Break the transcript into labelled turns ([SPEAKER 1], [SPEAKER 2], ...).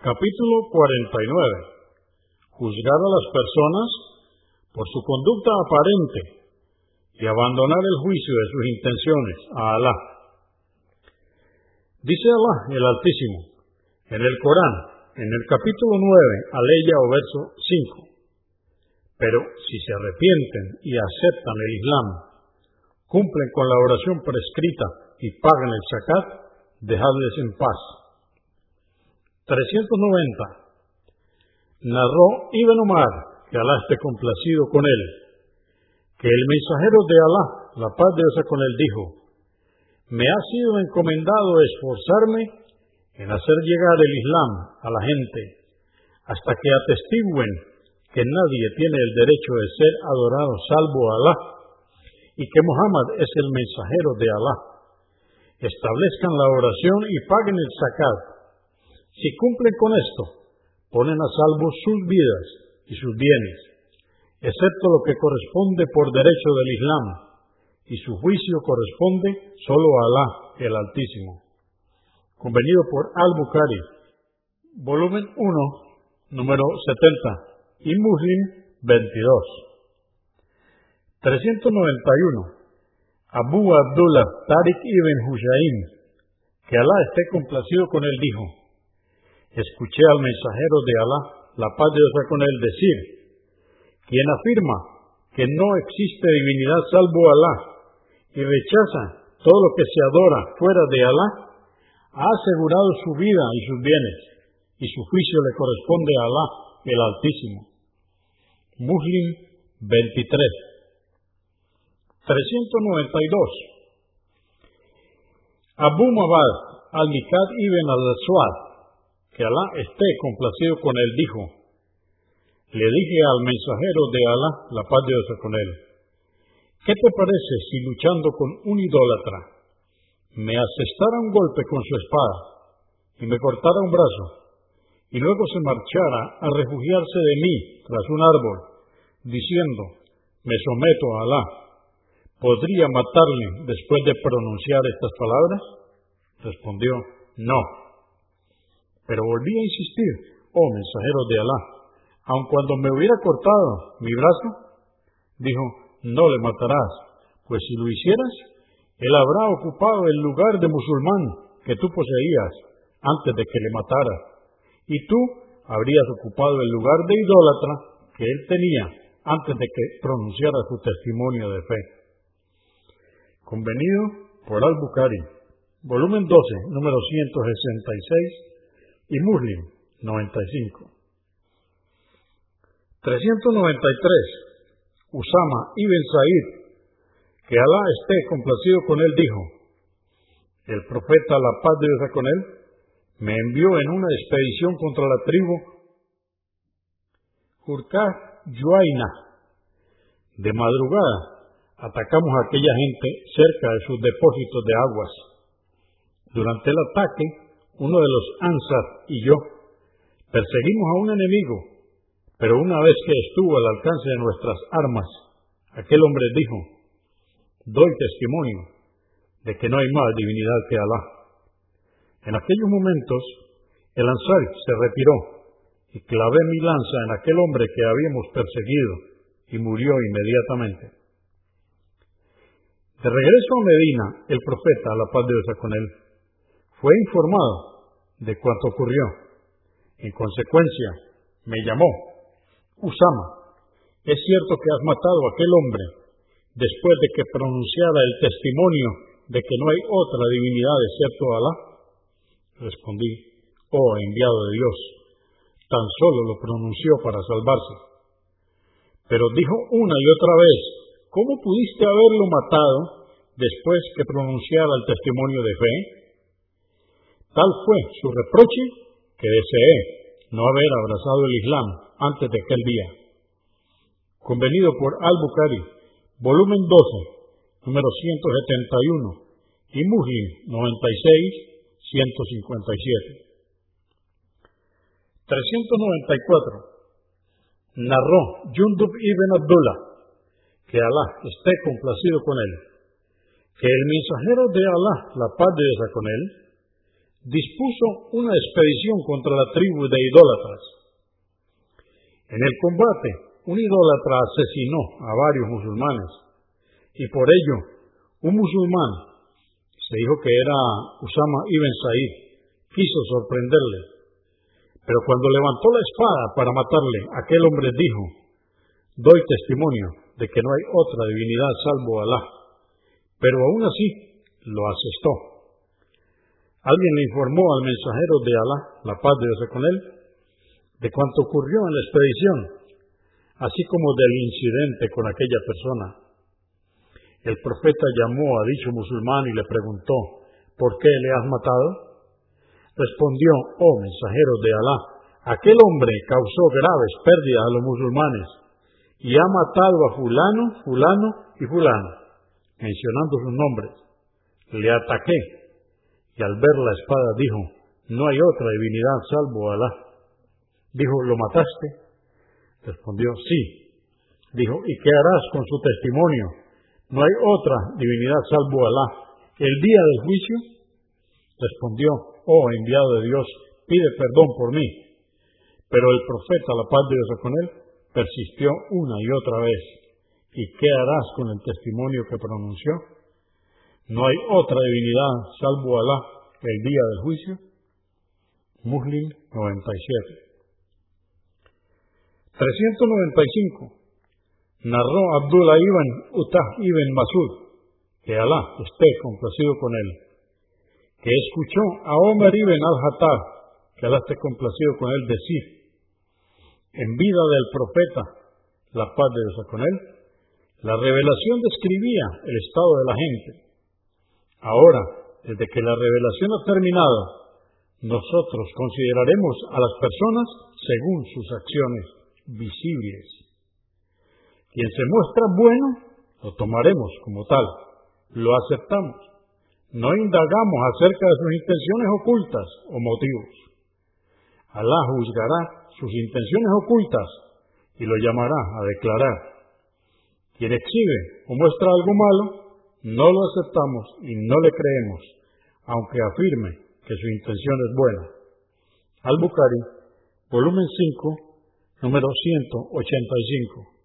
[SPEAKER 1] Capítulo 49. Juzgar a las personas por su conducta aparente y abandonar el juicio de sus intenciones a Alá. Dice Alá, el Altísimo, en el Corán, en el capítulo 9, aleya o verso 5. Pero si se arrepienten y aceptan el Islam, cumplen con la oración prescrita y pagan el zakat, dejadles en paz. 390. Narró Ibn Omar, que Alá esté complacido con él, que el mensajero de Alá, la paz de Dios con él, dijo, me ha sido encomendado esforzarme en hacer llegar el Islam a la gente, hasta que atestiguen que nadie tiene el derecho de ser adorado salvo Alá, y que Muhammad es el mensajero de Alá. Establezcan la oración y paguen el zakat. Si cumplen con esto, ponen a salvo sus vidas y sus bienes, excepto lo que corresponde por derecho del Islam, y su juicio corresponde solo a Alá, el Altísimo. Convenido por Al-Bukhari, volumen 1, número 70, y Muslim 22. 391. Abu Abdullah Tariq ibn Hushaim, que Alá esté complacido con él, dijo, escuché al mensajero de Alá, la paz de Dios con él, decir, quien afirma que no existe divinidad salvo Alá y rechaza todo lo que se adora fuera de Alá, ha asegurado su vida y sus bienes, y su juicio le corresponde a Alá, el Altísimo. Muslim 23. 392. Abu Mabad al-Mikad ibn al-Aswad, que Alá esté complacido con él, dijo, le dije al mensajero de Alá, la paz de Dios con él, ¿qué te parece si luchando con un idólatra me asestara un golpe con su espada y me cortara un brazo y luego se marchara a refugiarse de mí tras un árbol, diciendo, me someto a Alá? ¿Podría matarle después de pronunciar estas palabras? Respondió, no. Pero volví a insistir, oh mensajero de Alá, aun cuando me hubiera cortado mi brazo, dijo, no le matarás, pues si lo hicieras, él habrá ocupado el lugar de musulmán que tú poseías antes de que le matara, y tú habrías ocupado el lugar de idólatra que él tenía antes de que pronunciara su testimonio de fe. Convenido por Al-Bukhari, volumen 12, número 166 y Muslim 95. 393. Usama ibn Said, que Alá esté complacido con él, dijo, el profeta, la paz de Dios con él, me envió en una expedición contra la tribu Hurkah Yuaina. De madrugada atacamos a aquella gente cerca de sus depósitos de aguas. Durante el ataque, uno de los Ansar y yo perseguimos a un enemigo, pero una vez que estuvo al alcance de nuestras armas, aquel hombre dijo, doy testimonio de que no hay más divinidad que Alá. En aquellos momentos, el Ansar se retiró y clavé mi lanza en aquel hombre que habíamos perseguido y murió inmediatamente. De regreso a Medina, el profeta, la paz de Dios con él, fue informado de cuanto ocurrió. En consecuencia, me llamó, Usama, es cierto que has matado a aquel hombre después de que pronunciara el testimonio de que no hay otra divinidad excepto Alá. Respondí, oh enviado de Dios, tan solo lo pronunció para salvarse. Pero dijo una y otra vez, ¿cómo pudiste haberlo matado después que pronunciara el testimonio de fe? Tal fue su reproche que deseé no haber abrazado el Islam antes de aquel día. Convenido por Al-Bukhari, volumen 12, número 171, y Muslim 96, 157. 394. Narró Yundub ibn Abdullah que Alá esté complacido con él, que el mensajero de Alá, la paz de Dios con él, dispuso una expedición contra la tribu de idólatras. En el combate, un idólatra asesinó a varios musulmanes y por ello un musulmán, se dijo que era Usama ibn Said, quiso sorprenderle. Pero cuando levantó la espada para matarle, aquel hombre dijo, doy testimonio de que no hay otra divinidad salvo Alá. Pero aún así lo asestó. Alguien le informó al mensajero de Alá, la paz de Dios con él, de cuanto ocurrió en la expedición, así como del incidente con aquella persona. El profeta llamó a dicho musulmán y le preguntó, ¿por qué le has matado? Respondió, oh mensajero de Alá, aquel hombre causó graves pérdidas a los musulmanes y ha matado a fulano, fulano y fulano, mencionando sus nombres. Le ataqué y al ver la espada dijo, no hay otra divinidad salvo Alá. Dijo, ¿lo mataste? Respondió, sí. Dijo, ¿y qué harás con su testimonio? No hay otra divinidad salvo Alá. El día del juicio respondió, oh enviado de Dios, pide perdón por mí. Pero el profeta, la paz de Dios con él, persistió una y otra vez. ¿Y qué harás con el testimonio que pronunció? No hay otra divinidad salvo Alá el día del juicio. Muslim 97. 395. Narró Abdullah ibn Utah ibn Masud, que Alá esté complacido con él, que escuchó a Omar ibn al-Hattab, que Alá esté complacido con él, decir, en vida del profeta, la paz de Dios con él, la revelación describía el estado de la gente. Ahora, desde que la revelación ha terminado, nosotros consideraremos a las personas según sus acciones visibles. Quien se muestra bueno, lo tomaremos como tal, lo aceptamos. No indagamos acerca de sus intenciones ocultas o motivos. Alá juzgará sus intenciones ocultas y lo llamará a declarar. Quien exhibe o muestra algo malo, no lo aceptamos y no le creemos, aunque afirme que su intención es buena. Al-Bukhari, volumen 5, número 185.